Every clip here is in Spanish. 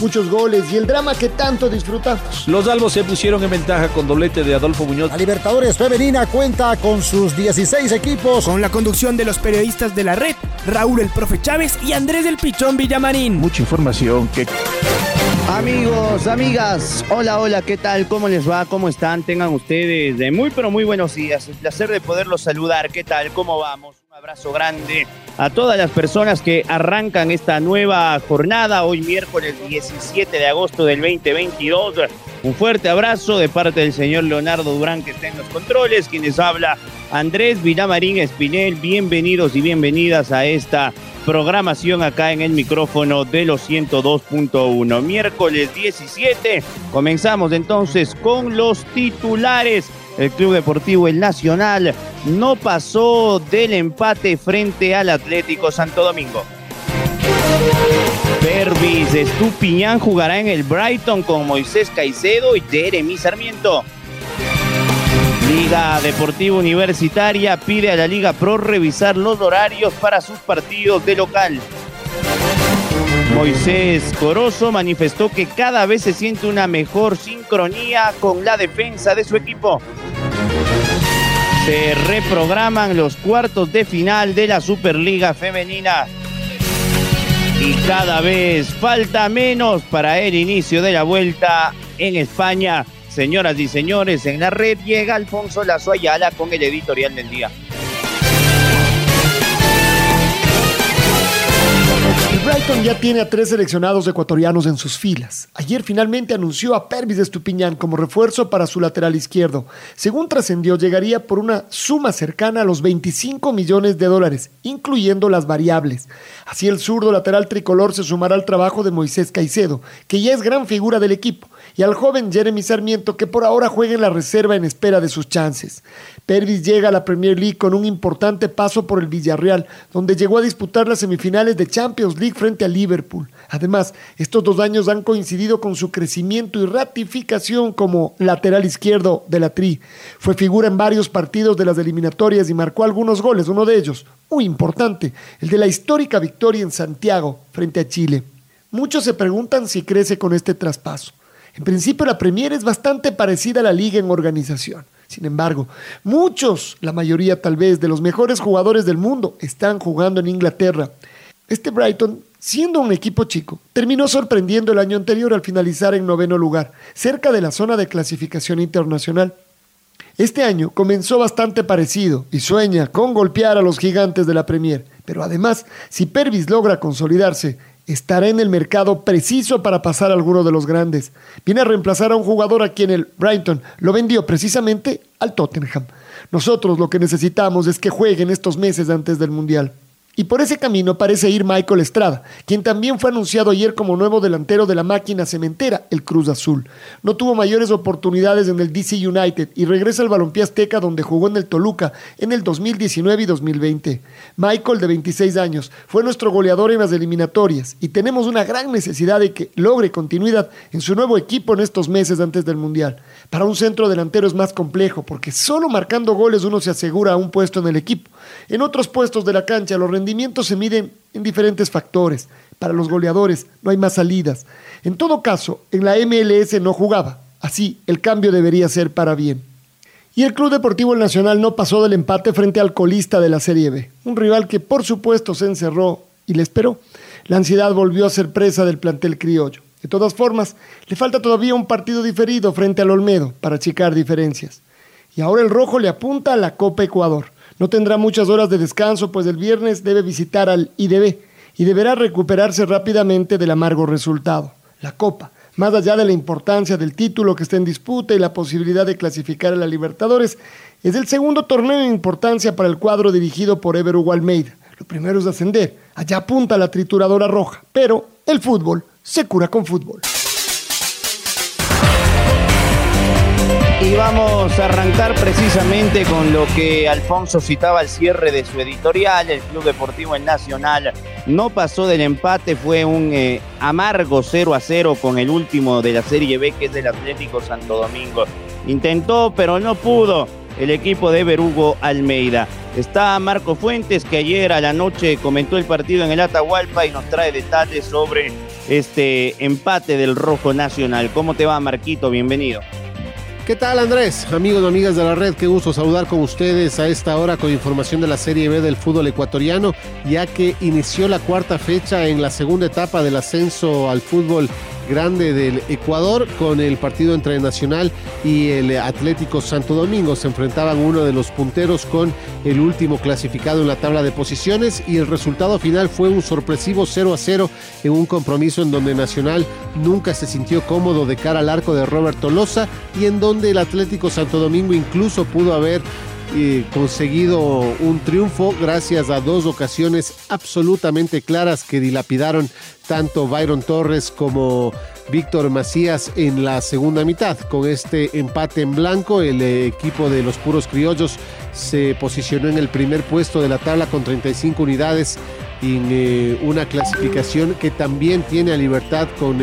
muchos goles y el drama que tanto disfrutamos. Los albos se pusieron en ventaja con doblete de Adolfo Muñoz. La Libertadores Femenina cuenta con sus 16 equipos. Con la conducción de los periodistas de la red, Raúl el Profe Chávez y Andrés del Pichón Villamarín. Mucha información que... Amigos, amigas, hola, hola, ¿qué tal? ¿Cómo les va? ¿Cómo están? Tengan ustedes de muy, pero muy buenos días. El placer de poderlos saludar. ¿Qué tal? ¿Cómo vamos? Un abrazo grande a todas las personas que arrancan esta nueva jornada, hoy miércoles 17 de agosto del 2022. Un fuerte abrazo de parte del señor Leonardo Durán que está en los controles, quienes habla Andrés Vilamarín Espinel. Bienvenidos y bienvenidas a esta programación acá en el micrófono de los 102.1. Miércoles 17, comenzamos entonces con los titulares. El Club Deportivo El Nacional no pasó del empate frente al Atlético Santo Domingo. Pervis Estupiñán jugará en el Brighton con Moisés Caicedo y Jeremy Sarmiento. Liga Deportiva Universitaria pide a la Liga Pro revisar los horarios para sus partidos de local. Moisés Corozo manifestó que cada vez se siente una mejor sincronía con la defensa de su equipo. Se reprograman los cuartos de final de la Superliga Femenina. Y cada vez falta menos para el inicio de la vuelta en España. Señoras y señores, en la red llega Alfonso Lazo Ayala con el editorial del día. Brighton ya tiene a tres seleccionados ecuatorianos en sus filas. Ayer finalmente anunció a Pervis Estupiñán como refuerzo para su lateral izquierdo. Según trascendió, llegaría por una suma cercana a los 25 millones de dólares, incluyendo las variables. Así el zurdo lateral tricolor se sumará al trabajo de Moisés Caicedo, que ya es gran figura del equipo y al joven Jeremy Sarmiento que por ahora juega en la reserva en espera de sus chances. Pervis llega a la Premier League con un importante paso por el Villarreal, donde llegó a disputar las semifinales de Champions League frente a Liverpool. Además, estos dos años han coincidido con su crecimiento y ratificación como lateral izquierdo de la Tri. Fue figura en varios partidos de las eliminatorias y marcó algunos goles, uno de ellos, muy importante, el de la histórica victoria en Santiago frente a Chile. Muchos se preguntan si crece con este traspaso. En principio la Premier es bastante parecida a la liga en organización. Sin embargo, muchos, la mayoría tal vez, de los mejores jugadores del mundo están jugando en Inglaterra. Este Brighton, siendo un equipo chico, terminó sorprendiendo el año anterior al finalizar en noveno lugar, cerca de la zona de clasificación internacional. Este año comenzó bastante parecido y sueña con golpear a los gigantes de la Premier, pero además, si Pervis logra consolidarse, estará en el mercado preciso para pasar a alguno de los grandes. Viene a reemplazar a un jugador a quien el Brighton lo vendió precisamente al Tottenham. Nosotros lo que necesitamos es que jueguen estos meses antes del Mundial. Y por ese camino parece ir Michael Estrada, quien también fue anunciado ayer como nuevo delantero de la máquina cementera, el Cruz Azul. No tuvo mayores oportunidades en el DC United y regresa al balompié azteca donde jugó en el Toluca en el 2019 y 2020. Michael, de 26 años, fue nuestro goleador en las eliminatorias y tenemos una gran necesidad de que logre continuidad en su nuevo equipo en estos meses antes del Mundial. Para un centro delantero es más complejo porque solo marcando goles uno se asegura un puesto en el equipo. En otros puestos de la cancha los rendimientos se miden en diferentes factores. Para los goleadores no hay más salidas. En todo caso, en la MLS no jugaba. Así, el cambio debería ser para bien. Y el Club Deportivo Nacional no pasó del empate frente al colista de la Serie B, un rival que por supuesto se encerró y le esperó. La ansiedad volvió a ser presa del plantel criollo. De todas formas, le falta todavía un partido diferido frente al Olmedo para achicar diferencias. Y ahora el rojo le apunta a la Copa Ecuador. No tendrá muchas horas de descanso, pues el viernes debe visitar al IDB y deberá recuperarse rápidamente del amargo resultado. La Copa, más allá de la importancia del título que está en disputa y la posibilidad de clasificar a la Libertadores, es el segundo torneo en importancia para el cuadro dirigido por Ever Hugo Almeida. Lo primero es ascender, allá apunta la trituradora roja, pero el fútbol se cura con fútbol. Y vamos a arrancar precisamente con lo que Alfonso citaba al cierre de su editorial. El Club Deportivo El Nacional no pasó del empate, fue un eh, amargo 0 a 0 con el último de la Serie B, que es el Atlético Santo Domingo. Intentó, pero no pudo el equipo de Berugo Almeida. Está Marco Fuentes, que ayer a la noche comentó el partido en el Atahualpa y nos trae detalles sobre este empate del Rojo Nacional. ¿Cómo te va, Marquito? Bienvenido. ¿Qué tal Andrés? Amigos y amigas de la red, qué gusto saludar con ustedes a esta hora con información de la Serie B del fútbol ecuatoriano, ya que inició la cuarta fecha en la segunda etapa del ascenso al fútbol grande del Ecuador con el partido entre Nacional y el Atlético Santo Domingo. Se enfrentaban uno de los punteros con el último clasificado en la tabla de posiciones y el resultado final fue un sorpresivo 0 a 0 en un compromiso en donde Nacional nunca se sintió cómodo de cara al arco de Roberto Loza y en donde el Atlético Santo Domingo incluso pudo haber eh, conseguido un triunfo gracias a dos ocasiones absolutamente claras que dilapidaron tanto Byron Torres como Víctor Macías en la segunda mitad. Con este empate en blanco, el eh, equipo de los puros criollos se posicionó en el primer puesto de la tabla con 35 unidades en eh, una clasificación que también tiene a libertad con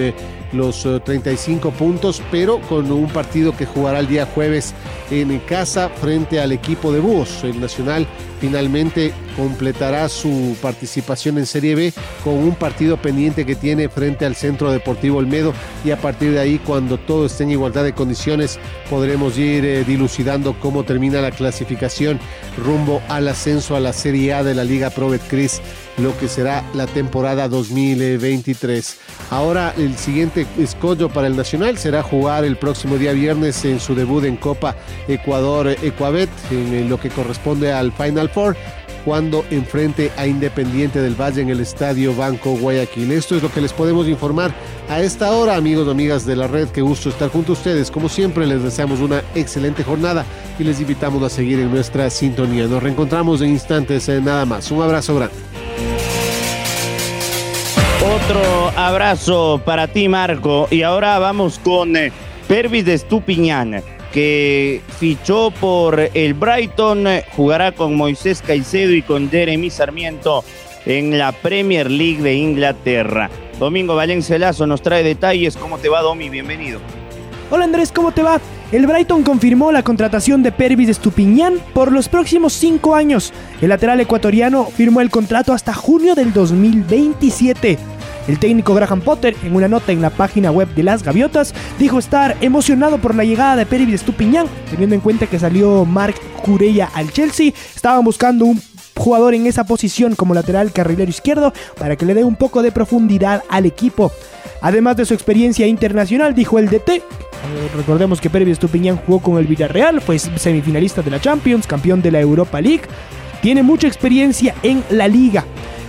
los 35 puntos, pero con un partido que jugará el día jueves en casa frente al equipo de Búhos. El Nacional finalmente completará su participación en Serie B con un partido pendiente que tiene frente al Centro Deportivo Olmedo y a partir de ahí cuando todo esté en igualdad de condiciones podremos ir eh, dilucidando cómo termina la clasificación rumbo al ascenso a la Serie A de la Liga Pro Cris lo que será la temporada 2023. Ahora el siguiente escollo para el Nacional será jugar el próximo día viernes en su debut en Copa Ecuador Ecuabet en lo que corresponde al Final Four cuando enfrente a Independiente del Valle en el Estadio Banco Guayaquil. Esto es lo que les podemos informar a esta hora, amigos amigas de la red. Qué gusto estar junto a ustedes. Como siempre, les deseamos una excelente jornada y les invitamos a seguir en nuestra sintonía. Nos reencontramos en instantes, eh, nada más. Un abrazo grande. Otro abrazo para ti, Marco. Y ahora vamos con eh, Pervis de Estupiñán, que fichó por el Brighton, jugará con Moisés Caicedo y con Jeremy Sarmiento en la Premier League de Inglaterra. Domingo Valencia Lazo nos trae detalles. ¿Cómo te va, Domi? Bienvenido. Hola Andrés, ¿cómo te va? El Brighton confirmó la contratación de Pervis Estupiñán por los próximos cinco años. El lateral ecuatoriano firmó el contrato hasta junio del 2027. El técnico Graham Potter, en una nota en la página web de las Gaviotas, dijo estar emocionado por la llegada de Pervis Estupiñán, teniendo en cuenta que salió Mark Cureya al Chelsea. Estaban buscando un jugador en esa posición como lateral carrilero izquierdo para que le dé un poco de profundidad al equipo. Además de su experiencia internacional, dijo el DT. Eh, recordemos que Pervis Estupiñán jugó con el Villarreal, fue semifinalista de la Champions, campeón de la Europa League. Tiene mucha experiencia en la liga.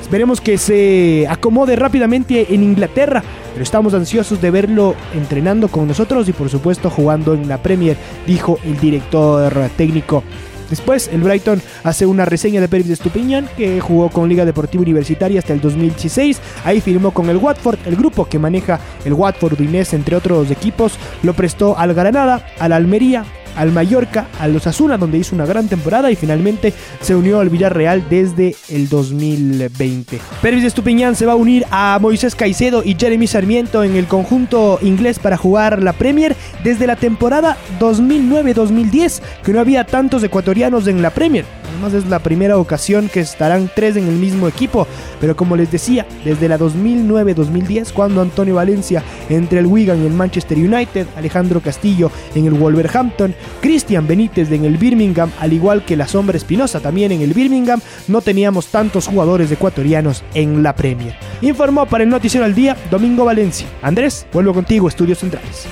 Esperemos que se acomode rápidamente en Inglaterra, pero estamos ansiosos de verlo entrenando con nosotros y por supuesto jugando en la Premier, dijo el director técnico. Después, el Brighton hace una reseña de Pérez de Estupiñán, que jugó con Liga Deportiva Universitaria hasta el 2016. Ahí firmó con el Watford, el grupo que maneja el Watford Inés, entre otros equipos. Lo prestó al Granada, al Almería, al Mallorca, al Osasuna, donde hizo una gran temporada y finalmente se unió al Villarreal desde el 2020. Pervis Estupiñán se va a unir a Moisés Caicedo y Jeremy Sarmiento en el conjunto inglés para jugar la Premier desde la temporada 2009-2010, que no había tantos ecuatorianos en la Premier. Además es la primera ocasión que estarán tres en el mismo equipo. Pero como les decía, desde la 2009-2010, cuando Antonio Valencia entre el Wigan y el Manchester United, Alejandro Castillo en el Wolverhampton, Cristian Benítez en el Birmingham, al igual que la Sombra Espinosa también en el Birmingham, no teníamos tantos jugadores ecuatorianos en la Premier. Informó para el Noticiero al Día Domingo Valencia. Andrés, vuelvo contigo, Estudios Centrales.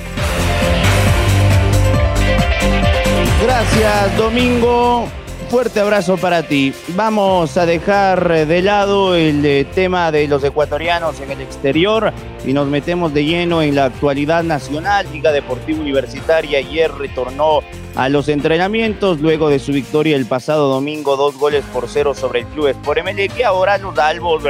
Gracias, Domingo fuerte abrazo para ti. Vamos a dejar de lado el eh, tema de los ecuatorianos en el exterior y nos metemos de lleno en la actualidad nacional. Liga Deportiva Universitaria ayer retornó a los entrenamientos luego de su victoria el pasado domingo, dos goles por cero sobre el Club Sport que ahora los albos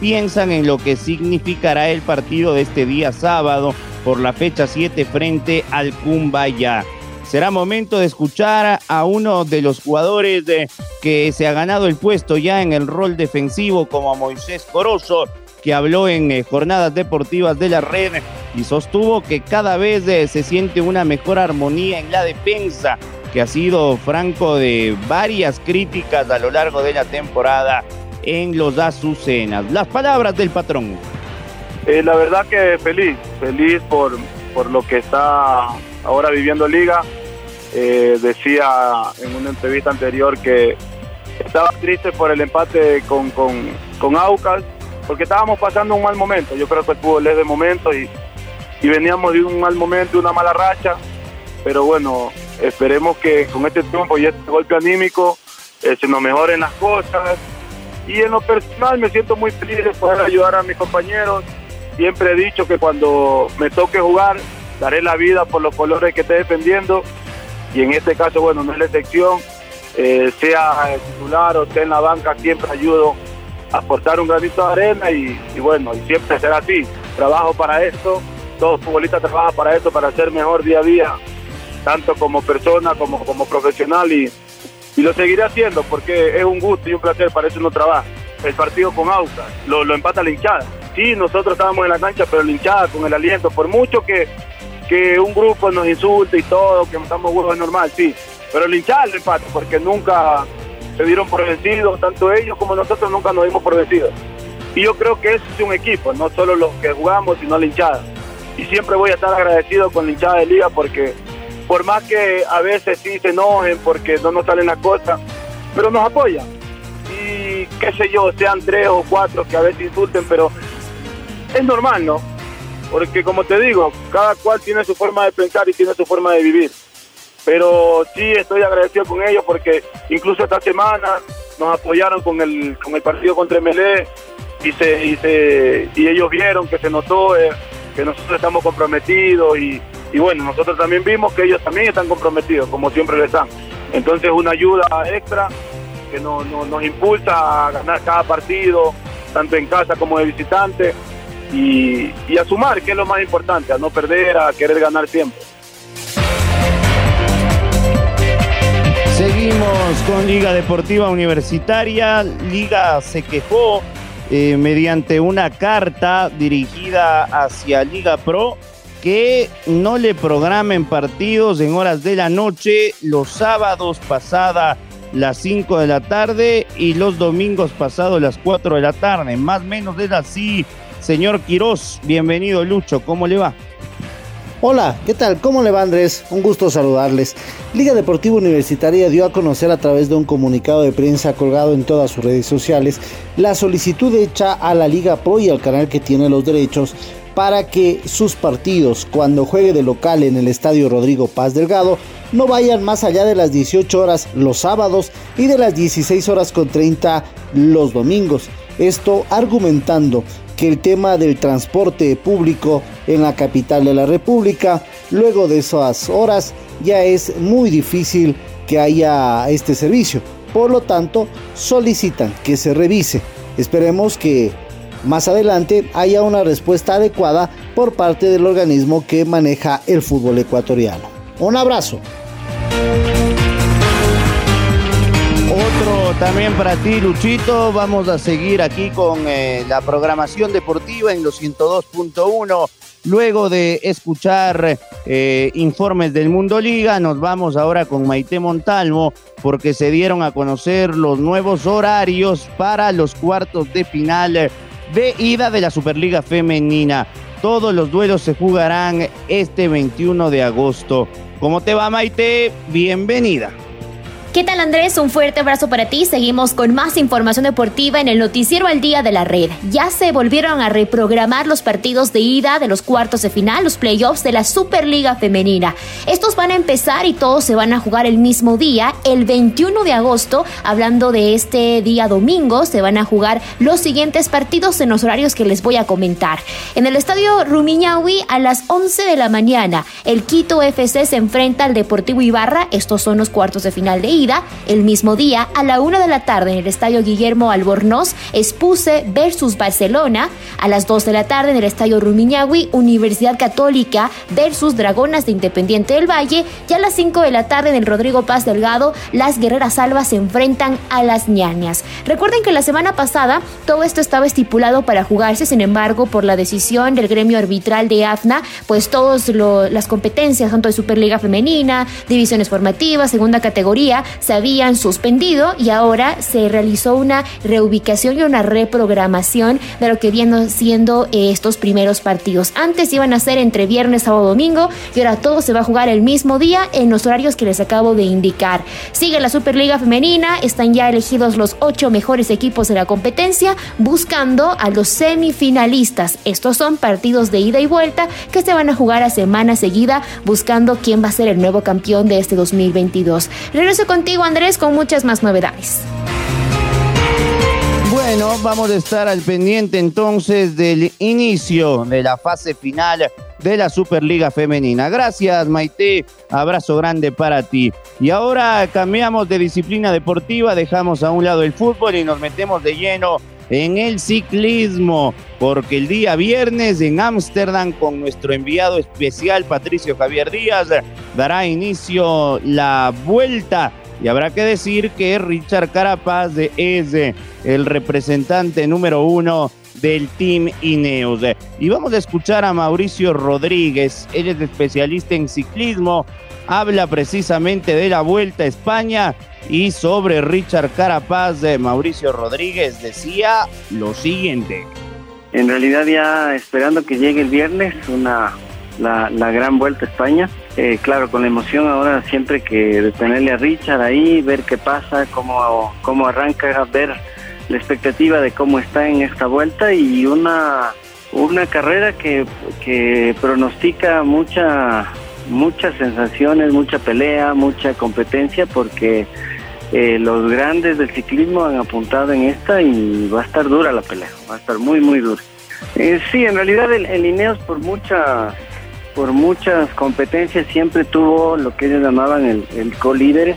piensan en lo que significará el partido de este día sábado por la fecha 7 frente al Cumbaya. Será momento de escuchar a uno de los jugadores de, que se ha ganado el puesto ya en el rol defensivo como a Moisés Corozo, que habló en eh, jornadas deportivas de la red y sostuvo que cada vez eh, se siente una mejor armonía en la defensa, que ha sido franco de varias críticas a lo largo de la temporada en los Azucenas. Las palabras del patrón. Eh, la verdad que feliz, feliz por, por lo que está ahora viviendo Liga. Eh, decía en una entrevista anterior que estaba triste por el empate con, con, con Aucas, porque estábamos pasando un mal momento. Yo creo que el fútbol es de momento y, y veníamos de un mal momento, una mala racha. Pero bueno, esperemos que con este triunfo y este golpe anímico eh, se nos mejoren las cosas. Y en lo personal me siento muy feliz de poder ayudar a mis compañeros. Siempre he dicho que cuando me toque jugar, daré la vida por los colores que esté defendiendo. Y en este caso, bueno, no es la excepción. Eh, sea titular o sea en la banca, siempre ayudo a aportar un granito de arena y, bueno, y siempre será así. Trabajo para esto, todo futbolista trabaja para esto, para ser mejor día a día, tanto como persona como como profesional y, y lo seguiré haciendo porque es un gusto y un placer, para eso uno trabaja. El partido con Aucas, lo, lo empata la hinchada. Sí, nosotros estábamos en la cancha, pero la hinchada con el aliento, por mucho que, que un grupo nos insulte y todo, que estamos huevos normal, sí. Pero el empate, porque nunca se dieron por vencidos, tanto ellos como nosotros nunca nos dimos por vencidos. Y yo creo que eso es un equipo, no solo los que jugamos, sino la hinchada. Y siempre voy a estar agradecido con la hinchada de liga porque por más que a veces sí se enojen porque no nos salen las cosas, pero nos apoyan. Y qué sé yo, sean tres o cuatro que a veces insulten, pero es normal, ¿no? Porque como te digo, cada cual tiene su forma de pensar y tiene su forma de vivir. Pero sí estoy agradecido con ellos porque incluso esta semana nos apoyaron con el, con el partido contra MLE y, se, y, se, y ellos vieron que se notó eh, que nosotros estamos comprometidos y, y bueno, nosotros también vimos que ellos también están comprometidos, como siempre lo están. Entonces una ayuda extra que no, no- nos impulsa a ganar cada partido, tanto en casa como de visitante, y, a sumar, que es lo más importante, a no perder, a querer ganar siempre. Seguimos con Liga Deportiva Universitaria. Liga se quejó eh, mediante una carta dirigida hacia Liga Pro que no le programen partidos en horas de la noche los sábados pasada las 5 de la tarde y los domingos pasados las 4 de la tarde. Más o menos es así, señor Quirós. Bienvenido, Lucho. ¿Cómo le va? Hola, ¿qué tal? ¿Cómo le va Andrés? Un gusto saludarles. Liga Deportiva Universitaria dio a conocer a través de un comunicado de prensa colgado en todas sus redes sociales la solicitud hecha a la Liga Pro y al canal que tiene los derechos para que sus partidos, cuando juegue de local en el Estadio Rodrigo Paz Delgado, no vayan más allá de las 18 horas los sábados y de las 16 horas con 30 los domingos. Esto argumentando que el tema del transporte público en la capital de la República, luego de esas horas, ya es muy difícil que haya este servicio. Por lo tanto, solicitan que se revise. Esperemos que más adelante haya una respuesta adecuada por parte del organismo que maneja el fútbol ecuatoriano. Un abrazo. También para ti, Luchito. Vamos a seguir aquí con eh, la programación deportiva en los 102.1. Luego de escuchar eh, informes del Mundo Liga, nos vamos ahora con Maite Montalvo porque se dieron a conocer los nuevos horarios para los cuartos de final de ida de la Superliga Femenina. Todos los duelos se jugarán este 21 de agosto. ¿Cómo te va, Maite? Bienvenida. ¿Qué tal Andrés? Un fuerte abrazo para ti. Seguimos con más información deportiva en el noticiero al día de la red. Ya se volvieron a reprogramar los partidos de ida de los cuartos de final, los playoffs de la Superliga Femenina. Estos van a empezar y todos se van a jugar el mismo día, el 21 de agosto. Hablando de este día domingo, se van a jugar los siguientes partidos en los horarios que les voy a comentar. En el estadio Rumiñahui a las 11 de la mañana, el Quito FC se enfrenta al Deportivo Ibarra. Estos son los cuartos de final de ida. Ida, el mismo día, a la una de la tarde en el estadio Guillermo Albornoz, Espuse versus Barcelona. A las 2 de la tarde en el estadio Rumiñahui, Universidad Católica versus Dragonas de Independiente del Valle. Y a las 5 de la tarde en el Rodrigo Paz Delgado, las Guerreras Salvas se enfrentan a las ñañas. Recuerden que la semana pasada todo esto estaba estipulado para jugarse, sin embargo, por la decisión del gremio arbitral de AFNA, pues todas las competencias, tanto de Superliga Femenina, divisiones formativas, segunda categoría, se habían suspendido y ahora se realizó una reubicación y una reprogramación de lo que vienen siendo eh, estos primeros partidos. Antes iban a ser entre viernes, sábado, domingo y ahora todo se va a jugar el mismo día en los horarios que les acabo de indicar. Sigue la Superliga Femenina, están ya elegidos los ocho mejores equipos de la competencia, buscando a los semifinalistas. Estos son partidos de ida y vuelta que se van a jugar a semana seguida, buscando quién va a ser el nuevo campeón de este 2022. Regreso contigo, Andrés, con muchas más novedades. Bueno, vamos a estar al pendiente entonces del inicio de la fase final de la Superliga Femenina. Gracias, Maite. Abrazo grande para ti. Y ahora cambiamos de disciplina deportiva, dejamos a un lado el fútbol y nos metemos de lleno en el ciclismo, porque el día viernes en Ámsterdam con nuestro enviado especial Patricio Javier Díaz dará inicio la vuelta y habrá que decir que Richard Carapaz es el representante número uno del Team Ineos. Y vamos a escuchar a Mauricio Rodríguez, él es especialista en ciclismo, habla precisamente de la Vuelta a España y sobre Richard Carapaz, de Mauricio Rodríguez decía lo siguiente. En realidad ya esperando que llegue el viernes, una la, gran vuelta a España. Eh, claro, con la emoción ahora siempre que de tenerle a Richard ahí, ver qué pasa, cómo, cómo arranca, ver la expectativa de cómo está en esta vuelta y una, una carrera que, que pronostica mucha, muchas sensaciones, mucha pelea, mucha competencia porque eh, los grandes del ciclismo han apuntado en esta y va a estar dura la pelea, va a estar muy, muy dura. Eh, sí, en realidad el, el Ineos por mucha por muchas competencias siempre tuvo lo que ellos llamaban el, el co-líder.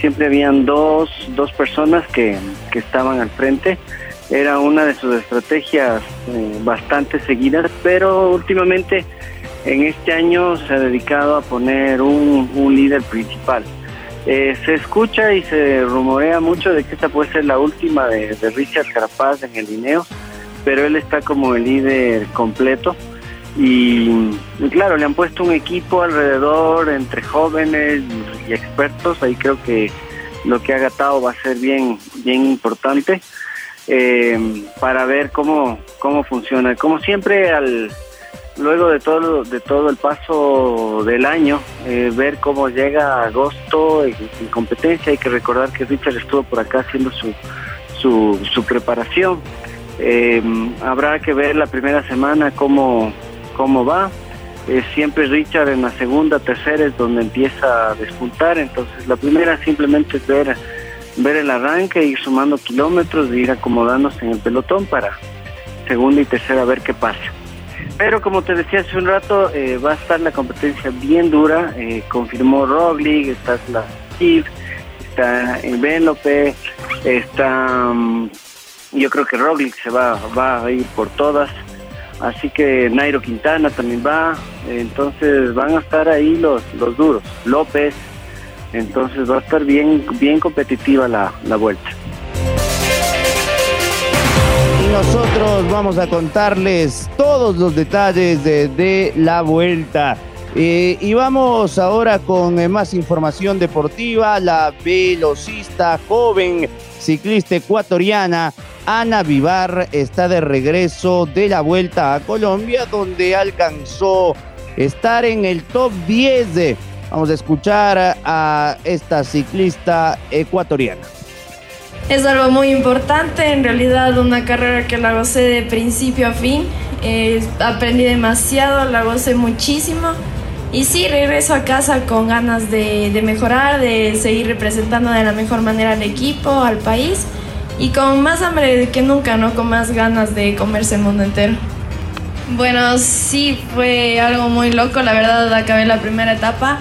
Siempre habían dos, dos personas que, que, estaban al frente. Era una de sus estrategias eh, bastante seguidas, pero últimamente en este año se ha dedicado a poner un, un líder principal. Eh, se escucha y se rumorea mucho de que esta puede ser la última de, de Richard Carapaz en el Lineo, pero él está como el líder completo. Y, claro, le han puesto un equipo alrededor entre jóvenes y, expertos. Ahí creo que lo que ha gatado va a ser bien, bien importante eh, para ver cómo, cómo funciona. Como siempre, al luego de todo, de todo el paso del año, eh, ver cómo llega agosto en, competencia. Hay que recordar que Richard estuvo por acá haciendo su, su, su preparación. Eh, habrá que ver la primera semana cómo cómo va. Eh, siempre Richard en la segunda, tercera es donde empieza a despuntar, entonces la primera simplemente es ver, ver el arranque, ir sumando kilómetros, ir acomodándose en el pelotón para segunda y tercera ver qué pasa. Pero como te decía hace un rato, eh, va a estar la competencia bien dura, eh, confirmó Roglic, está la Steve, está Belope, está, mm, yo creo que Roglic se va, va a ir por todas, Así que Nairo Quintana también va, entonces van a estar ahí los, los duros. López, entonces va a estar bien, bien competitiva la, la vuelta. Y nosotros vamos a contarles todos los detalles de, la vuelta. Eh, y vamos ahora con eh, más información deportiva. La velocista joven ciclista ecuatoriana Ana Vivar está de regreso de la vuelta a Colombia, donde alcanzó estar en el top 10. De, vamos a escuchar a esta ciclista ecuatoriana. Es algo muy importante, en realidad una carrera que la gocé de principio a fin. Eh, aprendí demasiado, la gocé muchísimo. Y sí, regreso a casa con ganas de mejorar, de seguir representando de la mejor manera al equipo, al país y con más hambre que nunca, ¿no? Con más ganas de comerse el mundo entero. Bueno, sí, fue algo muy loco, la verdad acabé la primera etapa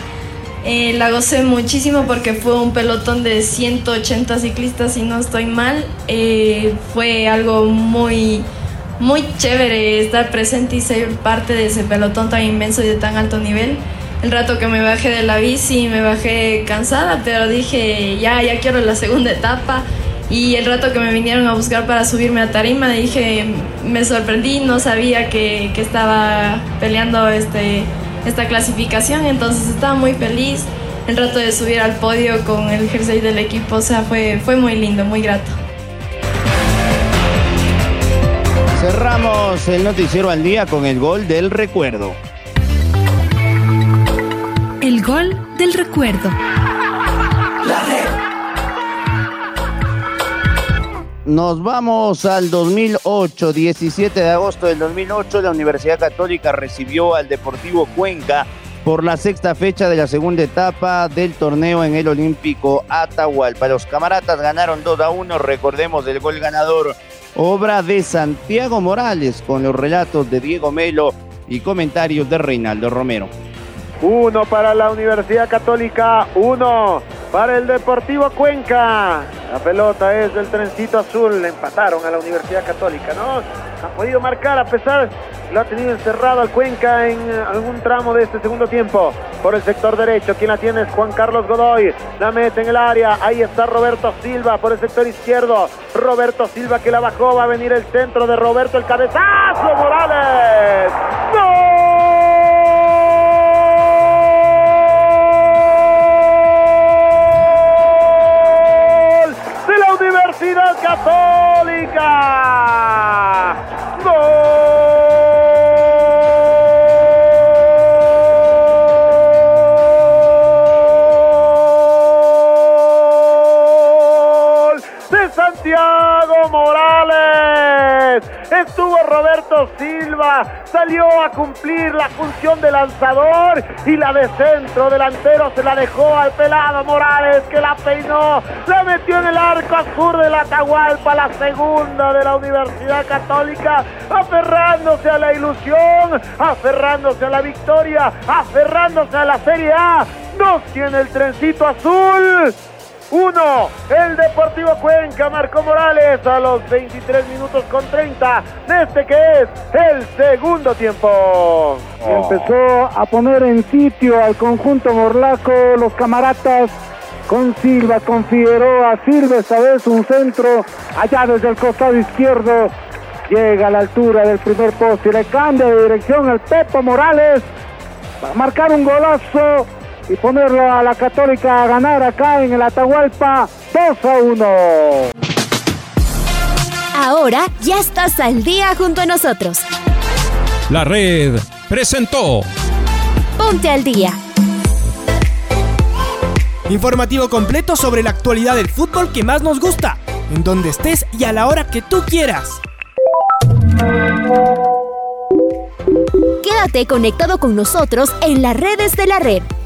Eh, la gocé muchísimo porque fue un pelotón de 180 ciclistas, si no estoy mal. Eh, fue algo muy, muy chévere estar presente y ser parte de ese pelotón tan inmenso y de tan alto nivel. El rato que me bajé de la bici me bajé cansada, pero dije, ya, ya quiero la segunda etapa. Y el rato que me vinieron a buscar para subirme a tarima, dije, me sorprendí, no sabía que, que estaba peleando este esta clasificación, entonces estaba muy feliz. El rato de subir al podio con el jersey del equipo, o sea, fue, fue muy lindo, muy grato. Cerramos el noticiero al día con el gol del recuerdo. El gol del recuerdo. Nos vamos al 2008, 17 de agosto del 2008, la Universidad Católica recibió al Deportivo Cuenca por la sexta fecha de la segunda etapa del torneo en el Olímpico Atahualpa. Los camaratas ganaron 2 a 1, recordemos el gol ganador, obra de Santiago Morales, con los relatos de Diego Melo y comentarios de Reinaldo Romero. Uno para la Universidad Católica, uno para el Deportivo Cuenca. La pelota es del trencito azul. Empataron a la Universidad Católica, ¿no? Ha podido marcar a pesar lo ha tenido encerrado al Cuenca en algún tramo de este segundo tiempo. Por el sector derecho, quien la tiene es Juan Carlos Godoy. La mete en el área. Ahí está Roberto Silva por el sector izquierdo. Roberto Silva que la bajó. Va a venir el centro de Roberto. El cabezazo Morales. Silva, salió a cumplir la función de lanzador y la de centro delantero se la dejó al pelado Morales que la peinó, la metió en el arco azul de la Atahualpa, la segunda de la Universidad Católica, aferrándose a la ilusión, aferrándose a la victoria, aferrándose a la Serie A. Dos tiene el trencito azul. Uno, el Deportivo Cuenca, Marco Morales a los 23 minutos con 30 de este que es el segundo tiempo. Empezó a poner en sitio al conjunto morlaco, los camaratas con Silva, con Figueroa, Silva esta vez un centro allá desde el costado izquierdo, llega a la altura del primer poste y le cambia de dirección el Pepo Morales para marcar un golazo y ponerlo a la Católica a ganar acá en el Atahualpa 2 a 1. Ahora ya estás al día junto a nosotros. La red presentó Ponte al día. Informativo completo sobre la actualidad del fútbol que más nos gusta, en donde estés y a la hora que tú quieras. Quédate conectado con nosotros en las redes de la red.